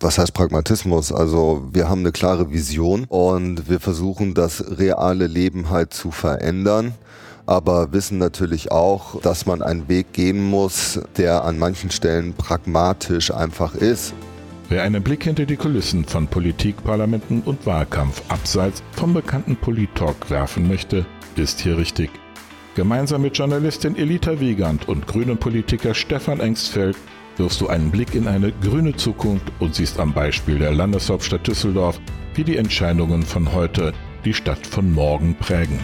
Was heißt Pragmatismus? Also wir haben eine klare Vision und wir versuchen das reale Leben halt zu verändern aber wissen natürlich auch, dass man einen Weg gehen muss, der an manchen Stellen pragmatisch einfach ist. Wer einen Blick hinter die Kulissen von Politik, Parlamenten und Wahlkampf abseits vom bekannten Polit-Talk werfen möchte, ist hier richtig. Gemeinsam mit Journalistin Elita Wiegand und grünen Politiker Stefan Engstfeld wirfst du einen Blick in eine grüne Zukunft und siehst am Beispiel der Landeshauptstadt Düsseldorf, wie die Entscheidungen von heute die Stadt von morgen prägen.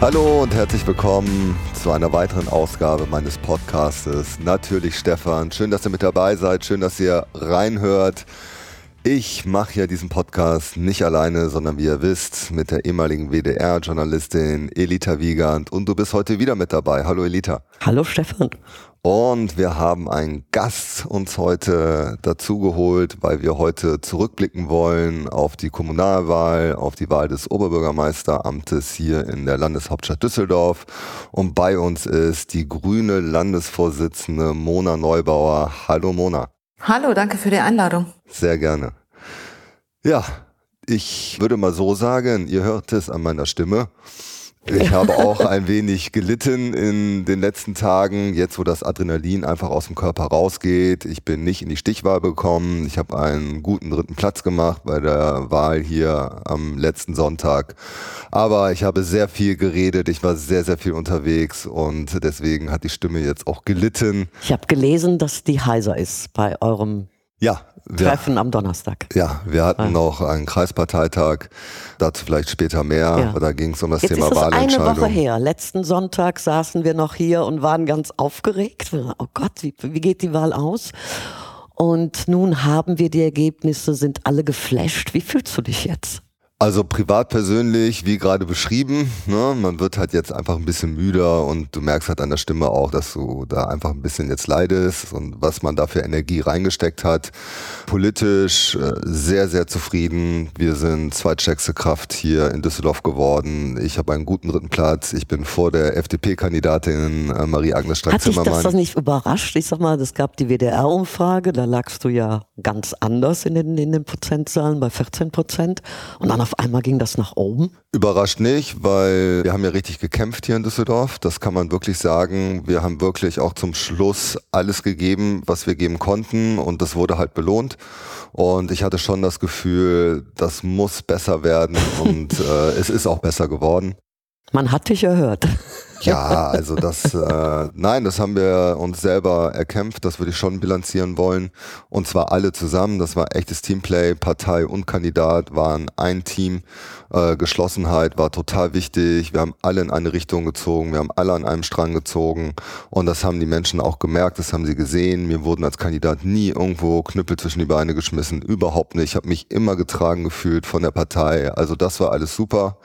Hallo und herzlich willkommen zu einer weiteren Ausgabe meines Podcastes. Natürlich Stefan, schön, dass ihr mit dabei seid, schön, dass ihr reinhört. Ich mache ja diesen Podcast nicht alleine, sondern wie ihr wisst, mit der ehemaligen WDR-Journalistin Elita Wiegand und du bist heute wieder mit dabei. Hallo Elita. Hallo Stefan. Und wir haben einen Gast uns heute dazugeholt, weil wir heute zurückblicken wollen auf die Kommunalwahl, auf die Wahl des Oberbürgermeisteramtes hier in der Landeshauptstadt Düsseldorf. Und bei uns ist die grüne Landesvorsitzende Mona Neubauer. Hallo Mona. Hallo, danke für die Einladung. Sehr gerne. Ja, ich würde mal so sagen, ihr hört es an meiner Stimme. Ich habe auch ein wenig gelitten in den letzten Tagen, jetzt wo das Adrenalin einfach aus dem Körper rausgeht. Ich bin nicht in die Stichwahl gekommen. Ich habe einen guten dritten Platz gemacht bei der Wahl hier am letzten Sonntag. Aber ich habe sehr viel geredet, ich war sehr, sehr viel unterwegs und deswegen hat die Stimme jetzt auch gelitten. Ich habe gelesen, dass die heiser ist bei eurem ja, wir, Treffen am Donnerstag. Ja, wir hatten ah. noch einen Kreisparteitag, dazu vielleicht später mehr, ja. da ging es um das Jetzt Thema ist das Wahlentscheidung. eine Woche her. Letzten Sonntag saßen wir noch hier und waren ganz aufgeregt. Oh Gott, wie, wie geht die Wahl aus? Und nun haben wir die Ergebnisse, sind alle geflasht. Wie fühlst du dich jetzt? Also privat persönlich, wie gerade beschrieben, ne, man wird halt jetzt einfach ein bisschen müder und du merkst halt an der Stimme auch, dass du da einfach ein bisschen jetzt leidest und was man da für Energie reingesteckt hat. Politisch äh, sehr, sehr zufrieden. Wir sind zweitstärkste Kraft hier in Düsseldorf geworden. Ich habe einen guten dritten Platz. Ich bin vor der FDP-Kandidatin äh, Marie-Agnes Strack-Zimmermann. Hat dich das nicht überrascht? Ich sag mal, es gab die WDR-Umfrage, da lagst du ja ganz anders in den, in den Prozentzahlen bei 14 Prozent und dann auf einmal ging das nach oben? Überrascht nicht, weil wir haben ja richtig gekämpft hier in Düsseldorf. Das kann man wirklich sagen. Wir haben wirklich auch zum Schluss alles gegeben, was wir geben konnten und das wurde halt belohnt. Und ich hatte schon das Gefühl, das muss besser werden und äh, es ist auch besser geworden. Man hat dich erhört. Ja, also das, äh, nein, das haben wir uns selber erkämpft, das würde ich schon bilanzieren wollen. Und zwar alle zusammen, das war echtes Teamplay, Partei und Kandidat waren ein Team. Äh, Geschlossenheit war total wichtig. Wir haben alle in eine Richtung gezogen, wir haben alle an einem Strang gezogen. Und das haben die Menschen auch gemerkt, das haben sie gesehen. Mir wurden als Kandidat nie irgendwo Knüppel zwischen die Beine geschmissen, überhaupt nicht. Ich habe mich immer getragen gefühlt von der Partei. Also das war alles super.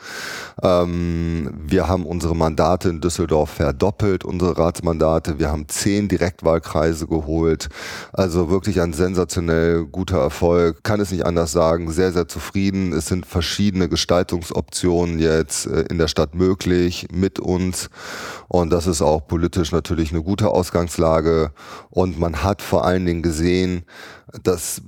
Ähm, wir haben unsere Mandate Düsseldorf verdoppelt, unsere Ratsmandate. Wir haben zehn Direktwahlkreise geholt. Also wirklich ein sensationell guter Erfolg. Kann es nicht anders sagen. Sehr, sehr zufrieden. Es sind verschiedene Gestaltungsoptionen jetzt äh, in der Stadt möglich mit uns. Und das ist auch politisch natürlich eine gute Ausgangslage. Und man hat vor allen Dingen gesehen, das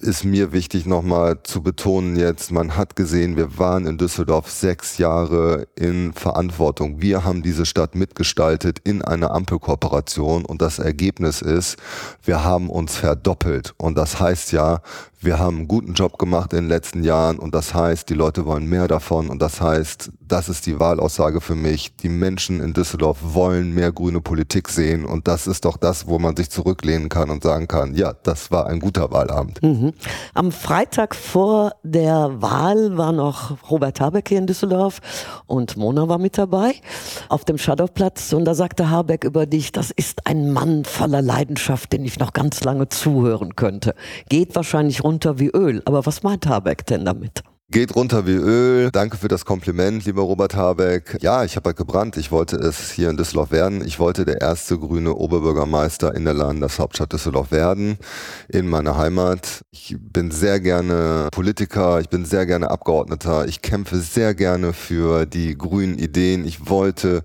ist mir wichtig nochmal zu betonen jetzt, man hat gesehen, wir waren in Düsseldorf sechs Jahre in Verantwortung. Wir haben diese Stadt mitgestaltet in einer Ampelkooperation und das Ergebnis ist, wir haben uns verdoppelt. Und das heißt ja, wir haben einen guten Job gemacht in den letzten Jahren und das heißt, die Leute wollen mehr davon und das heißt, das ist die Wahlaussage für mich. Die Menschen in Düsseldorf wollen mehr grüne Politik sehen und das ist doch das, wo man sich zurücklehnen kann und sagen kann, ja, das war ein guter Wahlabend. Mhm. Am Freitag vor der Wahl war noch Robert Habeck hier in Düsseldorf und Mona war mit dabei auf dem Shadowplatz und da sagte Habeck über dich, das ist ein Mann voller Leidenschaft, den ich noch ganz lange zuhören könnte. Geht wahrscheinlich runter wie Öl. Aber was meint Habeck denn damit? Geht runter wie Öl. Danke für das Kompliment, lieber Robert Habeck. Ja, ich habe halt gebrannt. Ich wollte es hier in Düsseldorf werden. Ich wollte der erste grüne Oberbürgermeister in der Landeshauptstadt Düsseldorf werden, in meiner Heimat. Ich bin sehr gerne Politiker, ich bin sehr gerne Abgeordneter. Ich kämpfe sehr gerne für die grünen Ideen. Ich wollte,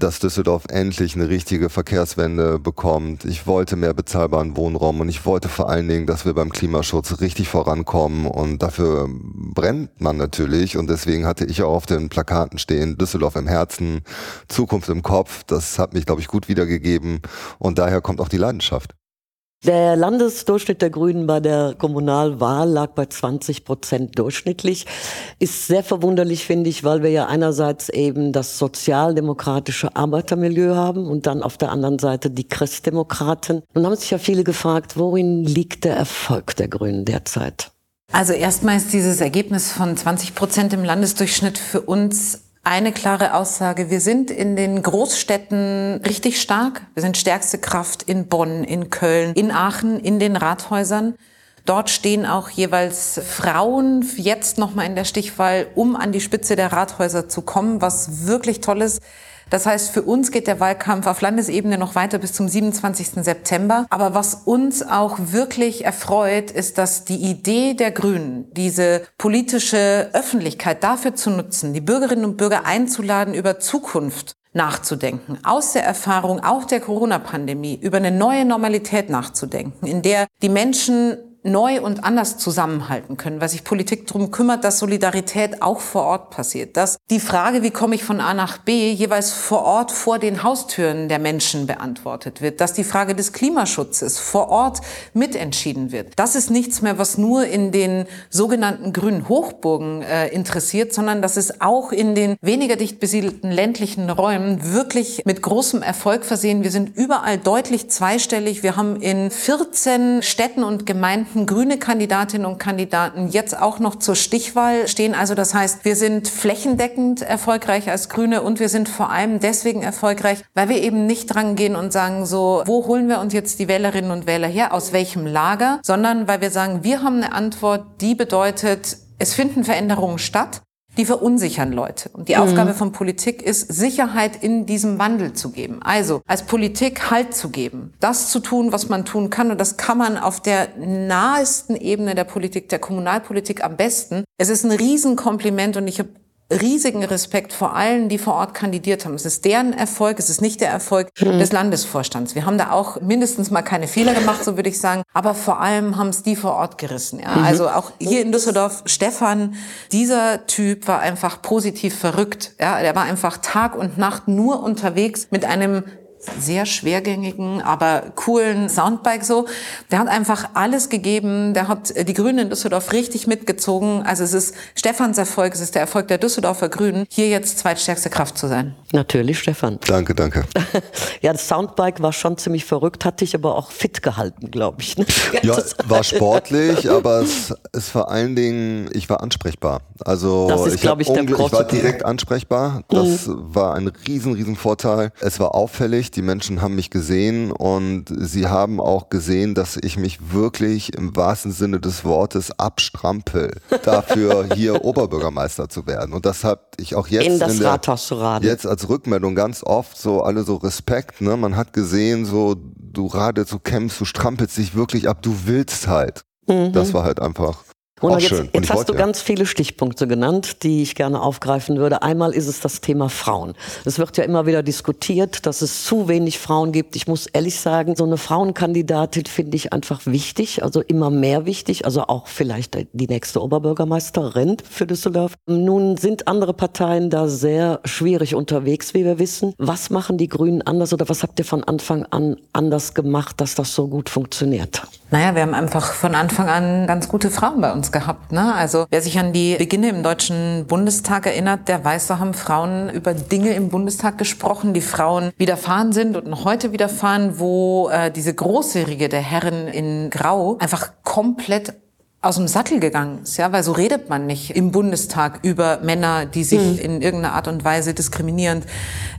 dass Düsseldorf endlich eine richtige Verkehrswende bekommt. Ich wollte mehr bezahlbaren Wohnraum und ich wollte vor allen Dingen, dass wir beim Klimaschutz richtig vorankommen und dafür brennen kennt man natürlich und deswegen hatte ich auch auf den Plakaten stehen, Düsseldorf im Herzen, Zukunft im Kopf. Das hat mich, glaube ich, gut wiedergegeben und daher kommt auch die Leidenschaft. Der Landesdurchschnitt der Grünen bei der Kommunalwahl lag bei 20 Prozent durchschnittlich. Ist sehr verwunderlich, finde ich, weil wir ja einerseits eben das sozialdemokratische Arbeitermilieu haben und dann auf der anderen Seite die Christdemokraten. Nun haben sich ja viele gefragt, worin liegt der Erfolg der Grünen derzeit? Also erstmal ist dieses Ergebnis von 20 Prozent im Landesdurchschnitt für uns eine klare Aussage. Wir sind in den Großstädten richtig stark. Wir sind stärkste Kraft in Bonn, in Köln, in Aachen, in den Rathäusern. Dort stehen auch jeweils Frauen jetzt nochmal in der Stichwahl, um an die Spitze der Rathäuser zu kommen, was wirklich toll ist. Das heißt, für uns geht der Wahlkampf auf Landesebene noch weiter bis zum 27. September. Aber was uns auch wirklich erfreut, ist, dass die Idee der Grünen, diese politische Öffentlichkeit dafür zu nutzen, die Bürgerinnen und Bürger einzuladen, über Zukunft nachzudenken, aus der Erfahrung auch der Corona-Pandemie über eine neue Normalität nachzudenken, in der die Menschen neu und anders zusammenhalten können, weil sich Politik darum kümmert, dass Solidarität auch vor Ort passiert, dass die Frage, wie komme ich von A nach B, jeweils vor Ort vor den Haustüren der Menschen beantwortet wird, dass die Frage des Klimaschutzes vor Ort mitentschieden wird. Das ist nichts mehr, was nur in den sogenannten grünen Hochburgen äh, interessiert, sondern das ist auch in den weniger dicht besiedelten ländlichen Räumen wirklich mit großem Erfolg versehen. Wir sind überall deutlich zweistellig. Wir haben in 14 Städten und Gemeinden könnten grüne Kandidatinnen und Kandidaten jetzt auch noch zur Stichwahl stehen. Also das heißt, wir sind flächendeckend erfolgreich als Grüne und wir sind vor allem deswegen erfolgreich, weil wir eben nicht dran gehen und sagen so, wo holen wir uns jetzt die Wählerinnen und Wähler her, aus welchem Lager, sondern weil wir sagen, wir haben eine Antwort, die bedeutet, es finden Veränderungen statt die verunsichern Leute. Und die mhm. Aufgabe von Politik ist, Sicherheit in diesem Wandel zu geben. Also als Politik Halt zu geben, das zu tun, was man tun kann. Und das kann man auf der nahesten Ebene der Politik, der Kommunalpolitik am besten. Es ist ein Riesenkompliment und ich habe riesigen Respekt vor allen, die vor Ort kandidiert haben. Es ist deren Erfolg, es ist nicht der Erfolg mhm. des Landesvorstands. Wir haben da auch mindestens mal keine Fehler gemacht, so würde ich sagen. Aber vor allem haben es die vor Ort gerissen. Ja? Mhm. Also auch hier in Düsseldorf, Stefan, dieser Typ war einfach positiv verrückt. Ja? Der war einfach Tag und Nacht nur unterwegs mit einem sehr schwergängigen, aber coolen Soundbike so. Der hat einfach alles gegeben. Der hat äh, die Grünen in Düsseldorf richtig mitgezogen. Also es ist Stefans Erfolg, es ist der Erfolg der Düsseldorfer Grünen, hier jetzt zweitstärkste Kraft zu sein. Natürlich, Stefan. Danke, danke. ja, das Soundbike war schon ziemlich verrückt, hat dich aber auch fit gehalten, glaube ich. Ne? Ja, war sportlich, aber es ist vor allen Dingen, ich war ansprechbar. Also das ist, ich, ich, der ich war direkt ansprechbar. Das mhm. war ein riesen, riesen Vorteil. Es war auffällig die Menschen haben mich gesehen und sie haben auch gesehen, dass ich mich wirklich im wahrsten Sinne des Wortes abstrampel, dafür hier Oberbürgermeister zu werden. Und das habe ich auch jetzt in das in der, Rathaus zu raten. Jetzt als Rückmeldung ganz oft so alle so Respekt. Ne? Man hat gesehen, so du radelst, du kämpfst, du strampelst dich wirklich ab, du willst halt. Mhm. Das war halt einfach. Mona, jetzt, jetzt hast wollte, du ganz viele Stichpunkte genannt, die ich gerne aufgreifen würde. Einmal ist es das Thema Frauen. Es wird ja immer wieder diskutiert, dass es zu wenig Frauen gibt. Ich muss ehrlich sagen, so eine Frauenkandidatin finde ich einfach wichtig, also immer mehr wichtig, also auch vielleicht die nächste Oberbürgermeisterin für Düsseldorf. Nun sind andere Parteien da sehr schwierig unterwegs, wie wir wissen. Was machen die Grünen anders oder was habt ihr von Anfang an anders gemacht, dass das so gut funktioniert? Naja, wir haben einfach von Anfang an ganz gute Frauen bei uns gehabt. Ne? Also wer sich an die Beginne im Deutschen Bundestag erinnert, der weiß, da haben Frauen über Dinge im Bundestag gesprochen, die Frauen widerfahren sind und noch heute widerfahren, wo äh, diese große Riege der Herren in Grau einfach komplett aus dem Sattel gegangen ist, ja, weil so redet man nicht im Bundestag über Männer, die sich mhm. in irgendeiner Art und Weise diskriminierend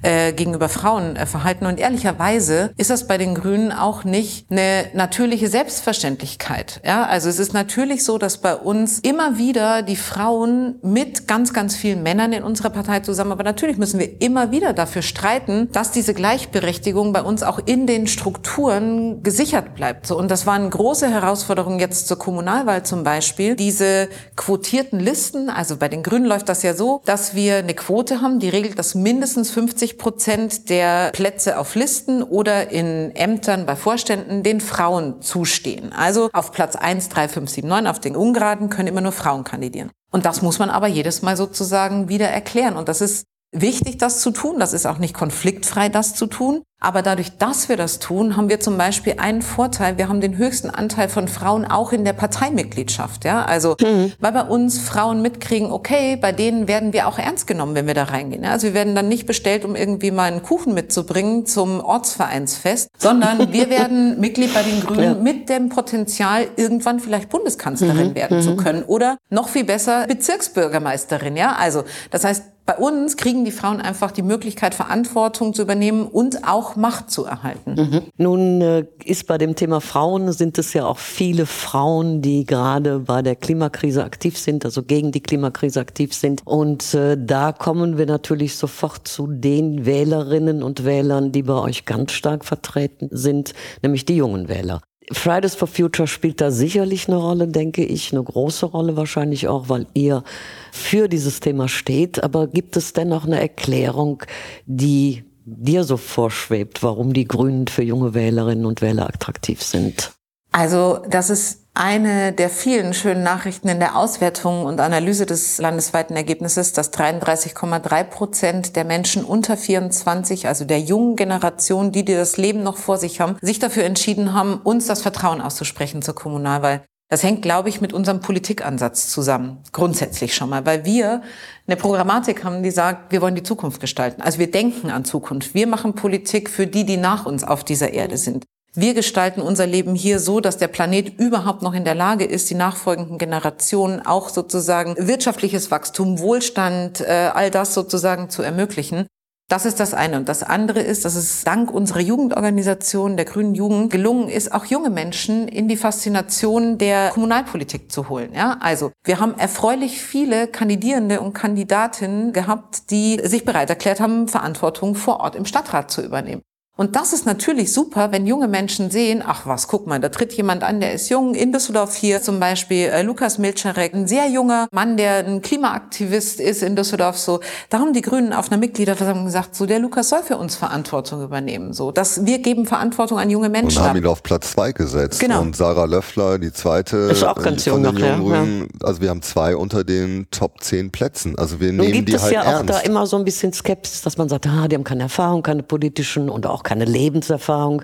äh, gegenüber Frauen äh, verhalten. Und ehrlicherweise ist das bei den Grünen auch nicht eine natürliche Selbstverständlichkeit. Ja, also es ist natürlich so, dass bei uns immer wieder die Frauen mit ganz, ganz vielen Männern in unserer Partei zusammen, aber natürlich müssen wir immer wieder dafür streiten, dass diese Gleichberechtigung bei uns auch in den Strukturen gesichert bleibt. So, und das war eine große Herausforderung jetzt zur Kommunalwahl zum Beispiel diese quotierten Listen, also bei den Grünen läuft das ja so, dass wir eine Quote haben, die regelt, dass mindestens 50 Prozent der Plätze auf Listen oder in Ämtern bei Vorständen den Frauen zustehen. Also auf Platz 1, 3, 5, 7, 9 auf den Ungeraden können immer nur Frauen kandidieren. Und das muss man aber jedes Mal sozusagen wieder erklären. Und das ist wichtig, das zu tun. Das ist auch nicht konfliktfrei, das zu tun. Aber dadurch, dass wir das tun, haben wir zum Beispiel einen Vorteil. Wir haben den höchsten Anteil von Frauen auch in der Parteimitgliedschaft. Ja, also mhm. weil bei uns Frauen mitkriegen, okay, bei denen werden wir auch ernst genommen, wenn wir da reingehen. Also wir werden dann nicht bestellt, um irgendwie mal einen Kuchen mitzubringen zum Ortsvereinsfest, sondern wir werden Mitglied bei den Grünen ja. mit dem Potenzial, irgendwann vielleicht Bundeskanzlerin mhm. werden mhm. zu können oder noch viel besser Bezirksbürgermeisterin. Ja, also das heißt, bei uns kriegen die Frauen einfach die Möglichkeit, Verantwortung zu übernehmen und auch Macht zu erhalten. Mhm. Nun äh, ist bei dem Thema Frauen, sind es ja auch viele Frauen, die gerade bei der Klimakrise aktiv sind, also gegen die Klimakrise aktiv sind. Und äh, da kommen wir natürlich sofort zu den Wählerinnen und Wählern, die bei euch ganz stark vertreten sind, nämlich die jungen Wähler. Fridays for Future spielt da sicherlich eine Rolle, denke ich, eine große Rolle wahrscheinlich auch, weil ihr für dieses Thema steht. Aber gibt es dennoch eine Erklärung, die dir so vorschwebt, warum die Grünen für junge Wählerinnen und Wähler attraktiv sind? Also das ist eine der vielen schönen Nachrichten in der Auswertung und Analyse des landesweiten Ergebnisses, dass 33,3 Prozent der Menschen unter 24, also der jungen Generation, die, die das Leben noch vor sich haben, sich dafür entschieden haben, uns das Vertrauen auszusprechen zur Kommunalwahl. Das hängt, glaube ich, mit unserem Politikansatz zusammen. Grundsätzlich schon mal, weil wir eine Programmatik haben, die sagt, wir wollen die Zukunft gestalten. Also wir denken an Zukunft. Wir machen Politik für die, die nach uns auf dieser Erde sind. Wir gestalten unser Leben hier so, dass der Planet überhaupt noch in der Lage ist, die nachfolgenden Generationen auch sozusagen wirtschaftliches Wachstum, Wohlstand, äh, all das sozusagen zu ermöglichen. Das ist das eine. Und das andere ist, dass es dank unserer Jugendorganisation, der Grünen Jugend, gelungen ist, auch junge Menschen in die Faszination der Kommunalpolitik zu holen. Ja, also wir haben erfreulich viele Kandidierende und Kandidatinnen gehabt, die sich bereit erklärt haben, Verantwortung vor Ort im Stadtrat zu übernehmen. Und das ist natürlich super, wenn junge Menschen sehen, ach was, guck mal, da tritt jemand an, der ist jung. In Düsseldorf hier zum Beispiel äh, Lukas Milczarek, ein sehr junger Mann, der ein Klimaaktivist ist in Düsseldorf. So, da haben die Grünen auf einer Mitgliederversammlung gesagt, so der Lukas soll für uns Verantwortung übernehmen. So, dass wir geben Verantwortung an junge Menschen. Und haben ihn auf Platz zwei gesetzt. Genau. Und Sarah Löffler, die zweite ist auch ganz jung den jungen Grünen. Ja. Also wir haben zwei unter den Top zehn Plätzen. Also wir Nun nehmen gibt die es halt ja ernst. auch da immer so ein bisschen Skepsis, dass man sagt, ah, die haben keine Erfahrung, keine politischen und auch keine Lebenserfahrung.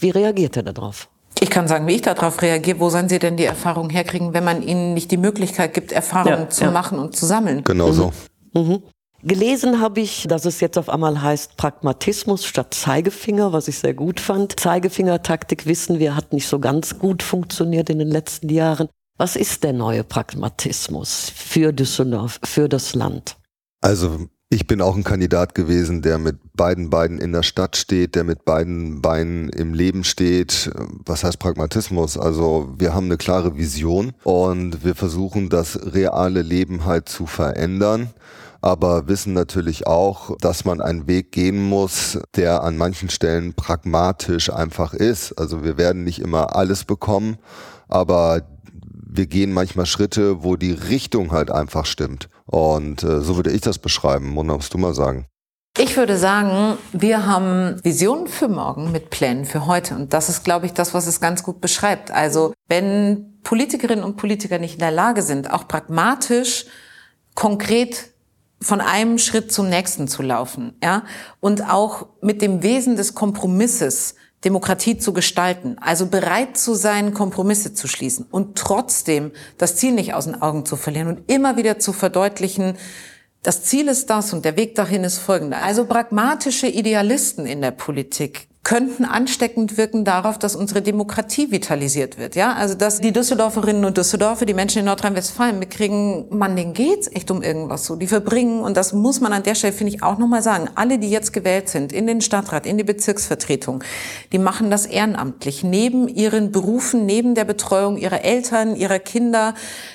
Wie reagiert er darauf? Ich kann sagen, wie ich darauf reagiere. Wo sollen Sie denn die Erfahrung herkriegen, wenn man ihnen nicht die Möglichkeit gibt, Erfahrungen ja, zu ja. machen und zu sammeln? Genau mhm. so. Mhm. Gelesen habe ich, dass es jetzt auf einmal heißt Pragmatismus statt Zeigefinger, was ich sehr gut fand. Zeigefingertaktik wissen wir, hat nicht so ganz gut funktioniert in den letzten Jahren. Was ist der neue Pragmatismus für Düsseldorf, für das Land? Also ich bin auch ein Kandidat gewesen, der mit beiden Beinen in der Stadt steht, der mit beiden Beinen im Leben steht. Was heißt Pragmatismus? Also wir haben eine klare Vision und wir versuchen das reale Leben halt zu verändern aber wissen natürlich auch, dass man einen Weg gehen muss, der an manchen Stellen pragmatisch einfach ist. Also wir werden nicht immer alles bekommen, aber wir gehen manchmal Schritte, wo die Richtung halt einfach stimmt. Und äh, so würde ich das beschreiben. Mona, musst du mal sagen. Ich würde sagen, wir haben Visionen für morgen mit Plänen für heute. Und das ist, glaube ich, das, was es ganz gut beschreibt. Also wenn Politikerinnen und Politiker nicht in der Lage sind, auch pragmatisch, konkret von einem Schritt zum nächsten zu laufen, ja, und auch mit dem Wesen des Kompromisses Demokratie zu gestalten, also bereit zu sein, Kompromisse zu schließen und trotzdem das Ziel nicht aus den Augen zu verlieren und immer wieder zu verdeutlichen, das Ziel ist das und der Weg dahin ist folgender. Also pragmatische Idealisten in der Politik, könnten ansteckend wirken darauf, dass unsere Demokratie vitalisiert wird. Ja, also dass die Düsseldorferinnen und Düsseldorfer, die Menschen in Nordrhein-Westfalen mitkriegen, man, denen geht's echt um irgendwas so. Die verbringen und das muss man an der Stelle finde ich auch nochmal sagen. Alle, die jetzt gewählt sind in den Stadtrat, in die Bezirksvertretung, die machen das ehrenamtlich neben ihren Berufen, neben der Betreuung ihrer Eltern, ihrer Kinder,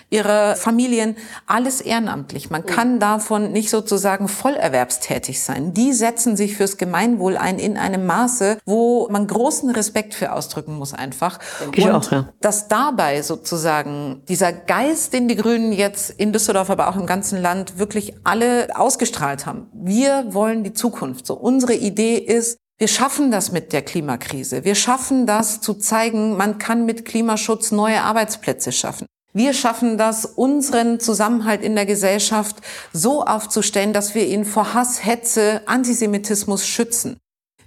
ihrer Familien, alles ehrenamtlich. Man kann davon nicht sozusagen vollerwerbstätig sein. Die setzen sich fürs Gemeinwohl ein in einem Maße, wo man großen Respekt für ausdrücken muss einfach. Denke Und auch, ja. dass dabei sozusagen dieser Geist, den die Grünen jetzt in Düsseldorf, aber auch im ganzen Land wirklich alle ausgestrahlt haben. Wir wollen die Zukunft. So unsere Idee ist, wir schaffen das mit der Klimakrise. Wir schaffen das zu zeigen, man kann mit Klimaschutz neue Arbeitsplätze schaffen. Wir schaffen das, unseren Zusammenhalt in der Gesellschaft so aufzustellen, dass wir ihn vor Hass, Hetze, Antisemitismus schützen.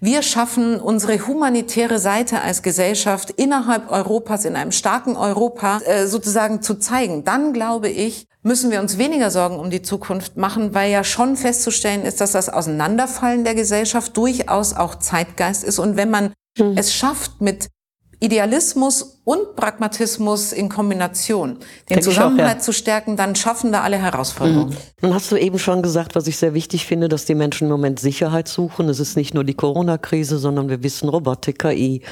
Wir schaffen unsere humanitäre Seite als Gesellschaft innerhalb Europas, in einem starken Europa äh, sozusagen zu zeigen. Dann glaube ich, müssen wir uns weniger Sorgen um die Zukunft machen, weil ja schon festzustellen ist, dass das Auseinanderfallen der Gesellschaft durchaus auch Zeitgeist ist. Und wenn man hm. es schafft, mit Idealismus und Pragmatismus in Kombination, den Zusammenhalt auch, ja. zu stärken, dann schaffen wir alle Herausforderungen. Mhm. Nun hast du eben schon gesagt, was ich sehr wichtig finde, dass die Menschen im Moment Sicherheit suchen. Es ist nicht nur die Corona-Krise, sondern wir wissen Robotik, KI,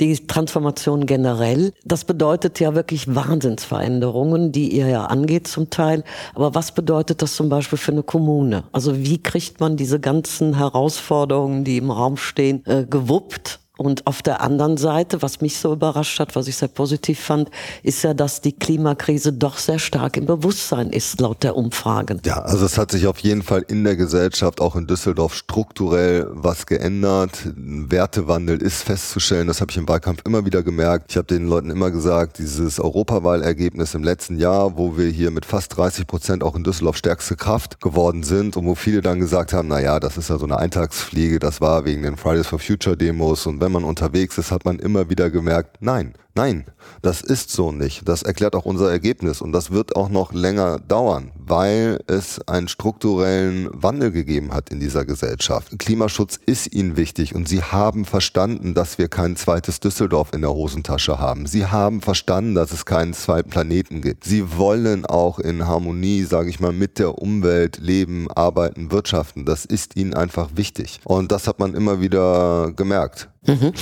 die Transformation generell. Das bedeutet ja wirklich Wahnsinnsveränderungen, die ihr ja angeht zum Teil. Aber was bedeutet das zum Beispiel für eine Kommune? Also wie kriegt man diese ganzen Herausforderungen, die im Raum stehen, äh, gewuppt? Und auf der anderen Seite, was mich so überrascht hat, was ich sehr positiv fand, ist ja, dass die Klimakrise doch sehr stark im Bewusstsein ist, laut der Umfragen. Ja, also es hat sich auf jeden Fall in der Gesellschaft, auch in Düsseldorf, strukturell was geändert. Ein Wertewandel ist festzustellen, das habe ich im Wahlkampf immer wieder gemerkt. Ich habe den Leuten immer gesagt, dieses Europawahlergebnis im letzten Jahr, wo wir hier mit fast 30 Prozent auch in Düsseldorf stärkste Kraft geworden sind und wo viele dann gesagt haben, na ja, das ist ja so eine Eintagsfliege, das war wegen den Fridays for Future Demos und wenn man unterwegs ist, hat man immer wieder gemerkt, nein, nein, das ist so nicht. Das erklärt auch unser Ergebnis und das wird auch noch länger dauern, weil es einen strukturellen Wandel gegeben hat in dieser Gesellschaft. Klimaschutz ist ihnen wichtig und sie haben verstanden, dass wir kein zweites Düsseldorf in der Hosentasche haben. Sie haben verstanden, dass es keinen zweiten Planeten gibt. Sie wollen auch in Harmonie, sage ich mal, mit der Umwelt leben, arbeiten, wirtschaften. Das ist ihnen einfach wichtig. Und das hat man immer wieder gemerkt. Mhm.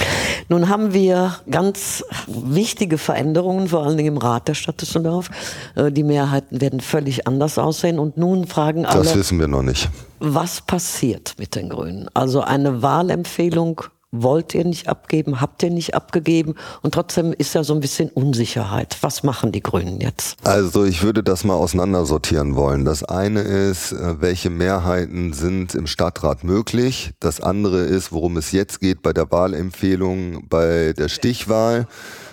Nun haben wir ganz wichtige Veränderungen, vor allen Dingen im Rat der Stadt Düsseldorf. Äh, die Mehrheiten werden völlig anders aussehen. Und nun fragen alle. Das wissen wir noch nicht. Was passiert mit den Grünen? Also eine Wahlempfehlung wollt ihr nicht abgeben, habt ihr nicht abgegeben und trotzdem ist ja so ein bisschen Unsicherheit. Was machen die Grünen jetzt? Also ich würde das mal auseinandersortieren wollen. Das eine ist, äh, welche Mehrheiten sind im Stadtrat möglich. Das andere ist, worum es jetzt geht bei der Wahlempfehlung, bei der Stichwahl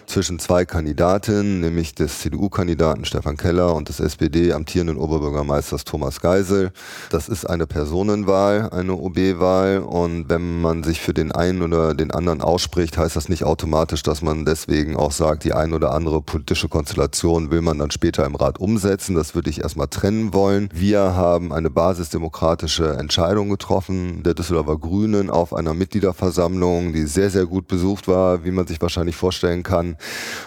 zwischen zwei Kandidatinnen, nämlich des CDU-Kandidaten Stefan Keller und des SPD-amtierenden Oberbürgermeisters Thomas Geisel. Das ist eine Personenwahl, eine OB-Wahl und wenn man sich für den einen oder den anderen ausspricht, heißt das nicht automatisch, dass man deswegen auch sagt, die ein oder andere politische Konstellation will man dann später im Rat umsetzen. Das würde ich erstmal trennen wollen. Wir haben eine basisdemokratische Entscheidung getroffen, der Düsseldorfer Grünen auf einer Mitgliederversammlung, die sehr, sehr gut besucht war, wie man sich wahrscheinlich vorstellen kann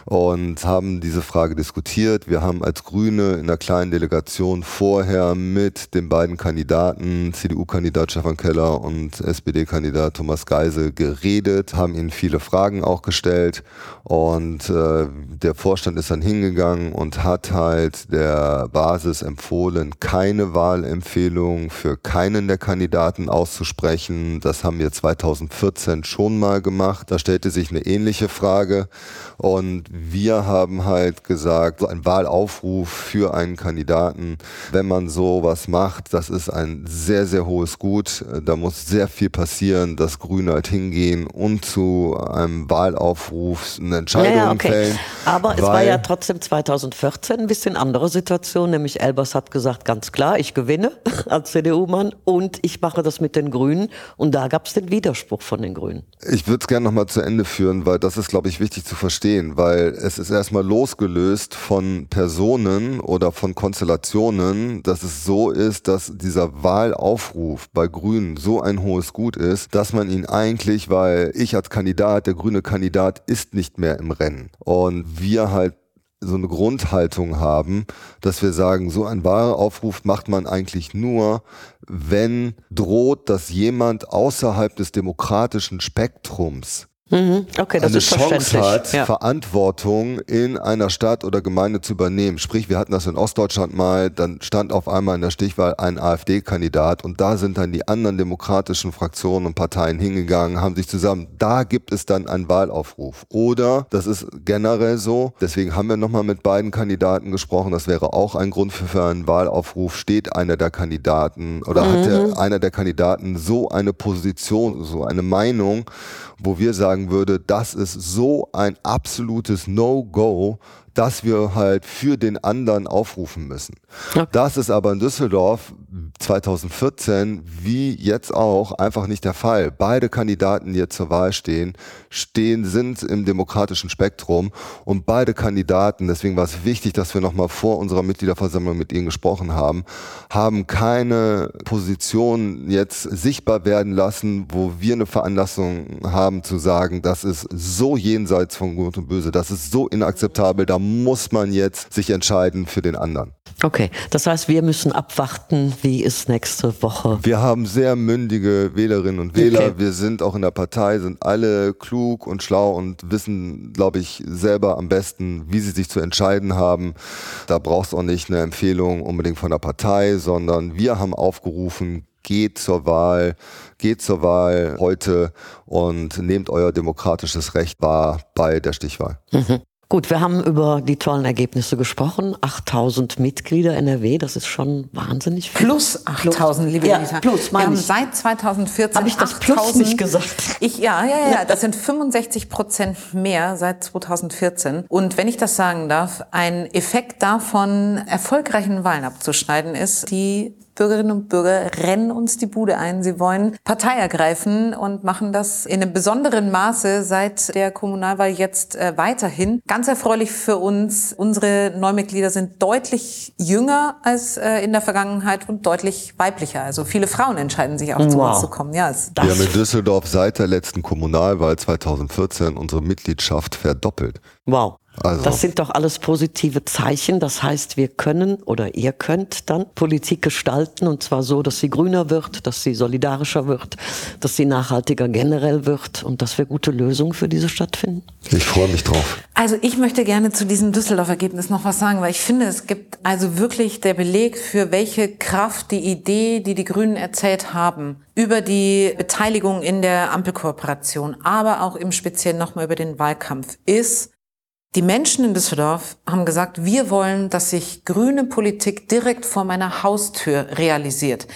und haben diese Frage diskutiert. Wir haben als Grüne in einer kleinen Delegation vorher mit den beiden Kandidaten, CDU-Kandidat Stefan Keller und SPD-Kandidat Thomas Geisel, geredet, haben ihnen viele Fragen auch gestellt und äh, der Vorstand ist dann hingegangen und hat halt der Basis empfohlen, keine Wahlempfehlung für keinen der Kandidaten auszusprechen. Das haben wir 2014 schon mal gemacht. Da stellte sich eine ähnliche Frage und wir haben halt gesagt, so ein Wahlaufruf für einen Kandidaten, wenn man sowas macht, das ist ein sehr, sehr hohes Gut. Da muss sehr viel passieren, dass Grüne halt hingehen und zu einem Wahlaufruf eine Entscheidung ja, ja, okay. fällen. Aber es war ja trotzdem 2014 ein bisschen andere Situation, nämlich Elbers hat gesagt, ganz klar, ich gewinne als CDU-Mann und ich mache das mit den Grünen. Und da gab es den Widerspruch von den Grünen. Ich würde es gerne nochmal zu Ende führen, weil das ist, glaube ich, wichtig zu verstehen verstehen, weil es ist erstmal losgelöst von Personen oder von Konstellationen, dass es so ist, dass dieser Wahlaufruf bei Grünen so ein hohes Gut ist, dass man ihn eigentlich, weil ich als Kandidat, der grüne Kandidat ist nicht mehr im Rennen. Und wir halt so eine Grundhaltung haben, dass wir sagen, so ein Wahlaufruf macht man eigentlich nur, wenn droht, dass jemand außerhalb des demokratischen Spektrums Mhm. Okay, das eine ist Chance hat, Ja. Verantwortung in einer Stadt oder Gemeinde zu übernehmen. Sprich, wir hatten das in Ostdeutschland mal, dann stand auf einmal in der Stichwahl ein AfD-Kandidat und da sind dann die anderen demokratischen Fraktionen und Parteien hingegangen, haben sich zusammen, da gibt es dann einen Wahlaufruf. Oder, das ist generell so, deswegen haben wir nochmal mit beiden Kandidaten gesprochen, das wäre auch ein Grund für, einen Wahlaufruf, steht einer der Kandidaten oder hat der, einer der Kandidaten so eine Position, so eine Meinung, wo wir sagen würde, das ist so ein absolutes No-Go, dass wir halt für den anderen aufrufen müssen. Okay. Das ist aber in Düsseldorf 2014 wie jetzt auch einfach nicht der Fall. Beide Kandidaten, die jetzt zur Wahl stehen, stehen, sind im demokratischen Spektrum und beide Kandidaten, deswegen war es wichtig, dass wir nochmal vor unserer Mitgliederversammlung mit ihnen gesprochen haben, haben keine Position jetzt sichtbar werden lassen, wo wir eine Veranlassung haben zu sagen, das ist so jenseits von Gut und Böse, das ist so inakzeptabel, da muss man jetzt sich entscheiden für den anderen. Okay, das heißt, wir müssen abwarten, wie es nächste Woche. Wir haben sehr mündige Wählerinnen und Wähler. Okay. Wir sind auch in der Partei, sind alle klug und schlau und wissen, glaube ich, selber am besten, wie sie sich zu entscheiden haben. Da brauchst du auch nicht eine Empfehlung unbedingt von der Partei, sondern wir haben aufgerufen, geht zur Wahl, geht zur Wahl heute und nehmt euer demokratisches Recht wahr bei der Stichwahl. Gut, wir haben über die tollen Ergebnisse gesprochen. 8000 Mitglieder NRW, das ist schon wahnsinnig viel. Plus 8000, liebe Ja, plus, Wir meine haben ich. seit 2014 Hab ich das Plus 8000 nicht gesagt? Ich, ja, ja, ja, das sind 65 Prozent mehr seit 2014. Und wenn ich das sagen darf, ein Effekt davon, erfolgreichen Wahlen abzuschneiden, ist, die Bürgerinnen und Bürger rennen uns die Bude ein. Sie wollen Partei ergreifen und machen das in einem besonderen Maße seit der Kommunalwahl jetzt äh, weiterhin. Ganz erfreulich für uns. Unsere Neumitglieder sind deutlich jünger als äh, in der Vergangenheit und deutlich weiblicher. Also viele Frauen entscheiden sich auch zu Wow. uns zu kommen. Ja, es Das, Wir haben in Düsseldorf seit der letzten Kommunalwahl 2014 unsere Mitgliedschaft verdoppelt. wow. Also- Das sind doch alles positive Zeichen. Das heißt, wir können oder ihr könnt dann Politik gestalten und zwar so, dass sie grüner wird, dass sie solidarischer wird, dass sie nachhaltiger generell wird und dass wir gute Lösungen für diese Stadt finden. Ich freue mich drauf. Also ich möchte gerne zu diesem Düsseldorf-Ergebnis noch was sagen, weil ich finde, es gibt also wirklich der Beleg für welche Kraft die Idee, die die Grünen erzählt haben, über die Beteiligung in der Ampelkooperation, aber auch im Speziellen nochmal über den Wahlkampf ist, die Menschen in Düsseldorf haben gesagt, wir wollen, dass sich grüne Politik direkt vor meiner Haustür realisiert.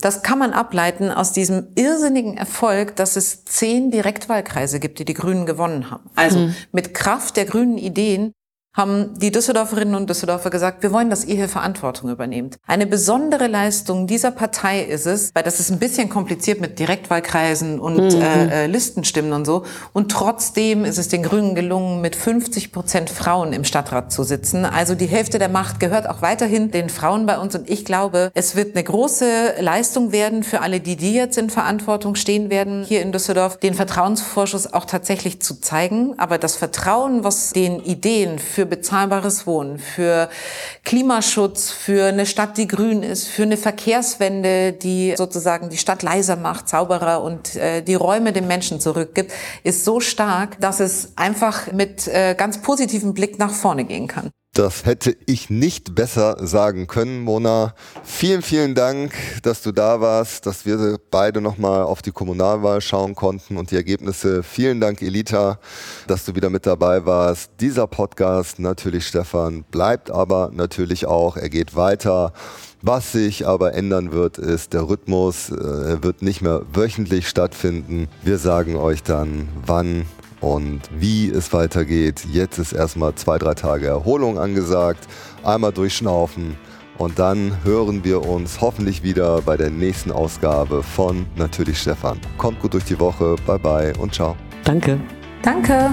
Das kann man ableiten aus diesem irrsinnigen Erfolg, dass es zehn Direktwahlkreise gibt, die die Grünen gewonnen haben. Also mit Kraft der grünen Ideen haben die Düsseldorferinnen und Düsseldorfer gesagt, wir wollen, dass ihr hier Verantwortung übernehmt. Eine besondere Leistung dieser Partei ist es, weil das ist ein bisschen kompliziert mit Direktwahlkreisen und äh, äh, Listenstimmen und so. Und trotzdem ist es den Grünen gelungen, mit 50 Prozent Frauen im Stadtrat zu sitzen. Also die Hälfte der Macht gehört auch weiterhin den Frauen bei uns. Und ich glaube, es wird eine große Leistung werden für alle, die, die jetzt in Verantwortung stehen werden, hier in Düsseldorf, den Vertrauensvorschuss auch tatsächlich zu zeigen. Aber das Vertrauen, was den Ideen für bezahlbares Wohnen, für Klimaschutz, für eine Stadt, die grün ist, für eine Verkehrswende, die sozusagen die Stadt leiser macht, sauberer und äh, die Räume den Menschen zurückgibt, ist so stark, dass es einfach mit äh, ganz positivem Blick nach vorne gehen kann. Das hätte ich nicht besser sagen können, Mona. Vielen, vielen Dank, dass du da warst, dass wir beide nochmal auf die Kommunalwahl schauen konnten und die Ergebnisse. Vielen Dank, Elita, dass du wieder mit dabei warst. Dieser Podcast, natürlich Stefan, bleibt aber natürlich auch, er geht weiter. Was sich aber ändern wird, ist der Rhythmus. äh, Er wird nicht mehr wöchentlich stattfinden. Wir sagen euch dann, wann und wie es weitergeht. Jetzt ist erstmal zwei, drei Tage Erholung angesagt. Einmal durchschnaufen und dann hören wir uns hoffentlich wieder bei der nächsten Ausgabe von Natürlich Stefan. Kommt gut durch die Woche. Bye bye und ciao. Danke. Danke.